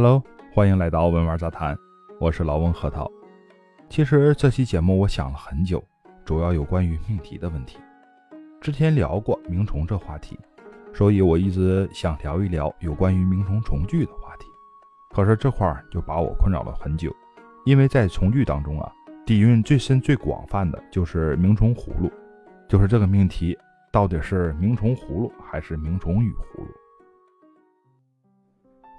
Hello，欢迎来到文玩杂谈，我是老翁核桃。其实这期节目我想了很久，主要有关于命题的问题。之前聊过鸣虫这话题，所以我一直想聊一聊有关于鸣虫虫具的话题。可是这块儿就把我困扰了很久，因为在虫句当中啊，底蕴最深、最广泛的就是鸣虫葫芦，就是这个命题到底是鸣虫葫芦还是鸣虫与葫芦？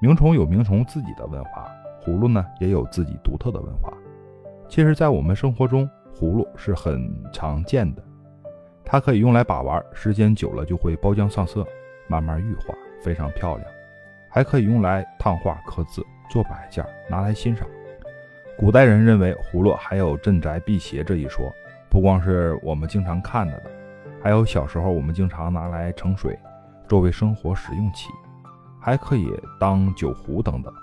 鸣虫有鸣虫自己的文化，葫芦呢也有自己独特的文化。其实，在我们生活中，葫芦是很常见的，它可以用来把玩，时间久了就会包浆上色，慢慢玉化，非常漂亮。还可以用来烫画、刻字、做摆件，拿来欣赏。古代人认为葫芦还有镇宅辟邪这一说，不光是我们经常看到的，还有小时候我们经常拿来盛水，作为生活使用器。还可以当酒壶等等，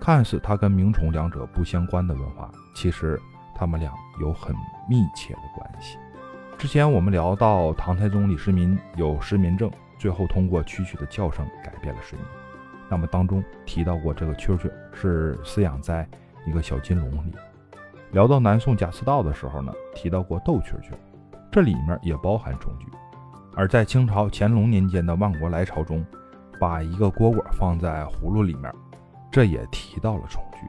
看似它跟鸣虫两者不相关的文化，其实它们俩有很密切的关系。之前我们聊到唐太宗李世民有失眠症，最后通过蛐蛐的叫声改变了睡眠。那么当中提到过这个蛐蛐是饲养在一个小金笼里。聊到南宋贾似道的时候呢，提到过斗蛐蛐，这里面也包含虫具。而在清朝乾隆年间的《万国来朝》中。把一个蝈蝈放在葫芦里面，这也提到了虫具。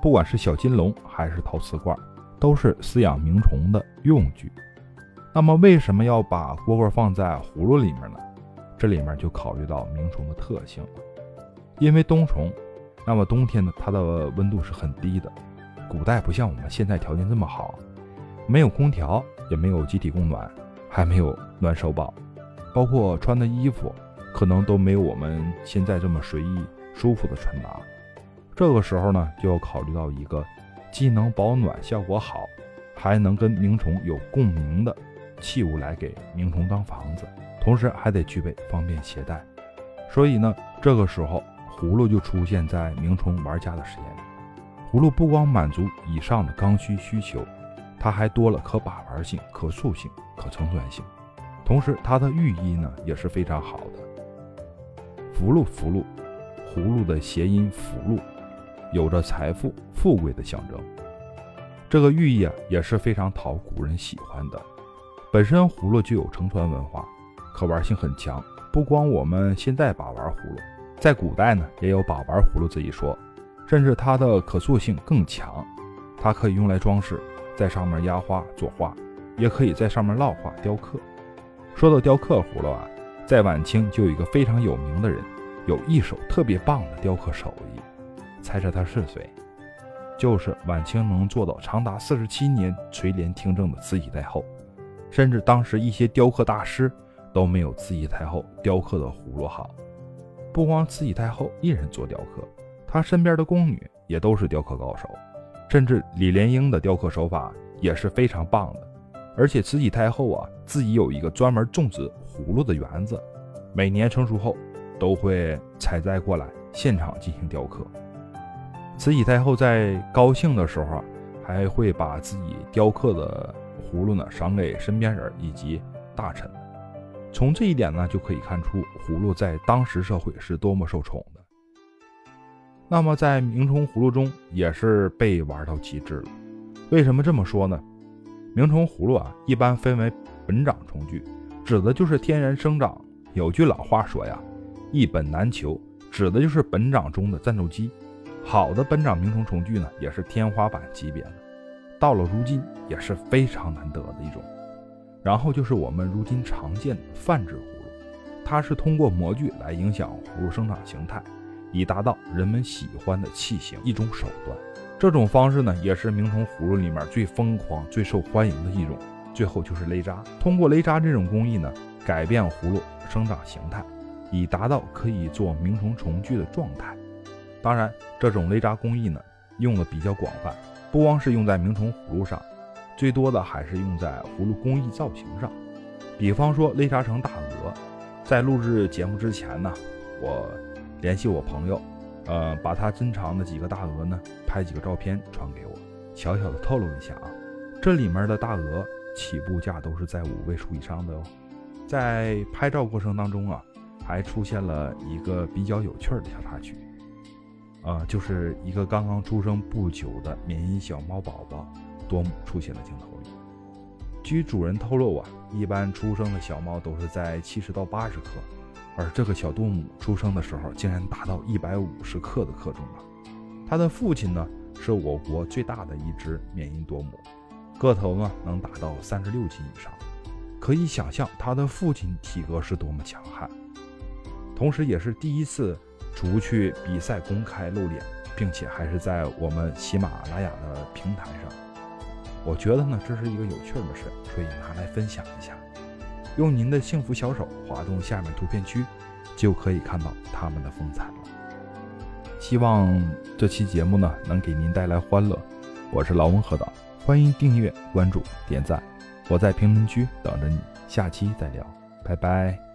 不管是小金龙还是陶瓷罐，都是饲养鸣虫的用具。那么为什么要把蝈蝈放在葫芦里面呢？这里面就考虑到鸣虫的特性。因为冬虫，那么冬天呢，它的温度是很低的。古代不像我们现在条件这么好，没有空调，也没有集体供暖，还没有暖手宝，包括穿的衣服。可能都没有我们现在这么随意舒服的穿搭。这个时候呢，就要考虑到一个既能保暖效果好，还能跟鸣虫有共鸣的器物来给鸣虫当房子，同时还得具备方便携带。所以呢，这个时候葫芦就出现在鸣虫玩家的视野里。葫芦不光满足以上的刚需需求，它还多了可把玩性、可塑性、可承转性，同时它的寓意呢也是非常好的。福禄，福禄，葫芦的谐音“福禄”，有着财富、富贵的象征。这个寓意啊，也是非常讨古人喜欢的。本身葫芦就有承传文化，可玩性很强。不光我们现在把玩葫芦，在古代呢，也有把玩葫芦这一说。甚至它的可塑性更强，它可以用来装饰，在上面压花作画，也可以在上面烙画雕刻。说到雕刻葫芦啊。在晚清就有一个非常有名的人，有一手特别棒的雕刻手艺，猜猜他是谁？就是晚清能做到长达四十七年垂帘听政的慈禧太后，甚至当时一些雕刻大师都没有慈禧太后雕刻的葫芦好。不光慈禧太后一人做雕刻，她身边的宫女也都是雕刻高手，甚至李莲英的雕刻手法也是非常棒的。而且慈禧太后啊，自己有一个专门种植葫芦的园子，每年成熟后都会采摘过来，现场进行雕刻。慈禧太后在高兴的时候啊，还会把自己雕刻的葫芦呢赏给身边人以及大臣。从这一点呢，就可以看出葫芦在当时社会是多么受宠的。那么在明虫葫芦中也是被玩到极致了。为什么这么说呢？明虫葫芦啊，一般分为本长虫具，指的就是天然生长。有句老话说呀，“一本难求”，指的就是本掌中的战斗机。好的本掌鸣虫虫具呢，也是天花板级别的，到了如今也是非常难得的一种。然后就是我们如今常见的泛制葫芦，它是通过模具来影响葫芦生长形态，以达到人们喜欢的器型一种手段。这种方式呢，也是鸣虫葫芦里面最疯狂、最受欢迎的一种。最后就是勒扎，通过勒扎这种工艺呢，改变葫芦生长形态，以达到可以做鸣虫虫具的状态。当然，这种勒扎工艺呢，用的比较广泛，不光是用在鸣虫葫芦上，最多的还是用在葫芦工艺造型上。比方说勒扎成大鹅，在录制节目之前呢，我联系我朋友。呃，把他珍藏的几个大鹅呢，拍几个照片传给我。小小的透露一下啊，这里面的大鹅起步价都是在五位数以上的哦。在拍照过程当中啊，还出现了一个比较有趣的小插曲。啊，就是一个刚刚出生不久的缅因小猫宝宝多姆出现了镜头里。据主人透露啊，一般出生的小猫都是在七十到八十克，而这个小多姆出生的时候竟然达到一百五十克的克重了。它的父亲呢，是我国最大的一只缅因多姆，个头呢能达到三十六斤以上，可以想象它的父亲体格是多么强悍。同时，也是第一次除去比赛公开露脸，并且还是在我们喜马拉雅的平台上。我觉得呢，这是一个有趣的事，所以拿来分享一下。用您的幸福小手滑动下面图片区，就可以看到他们的风采了。希望这期节目呢能给您带来欢乐。我是老温和导，欢迎订阅、关注、点赞。我在评论区等着你，下期再聊，拜拜。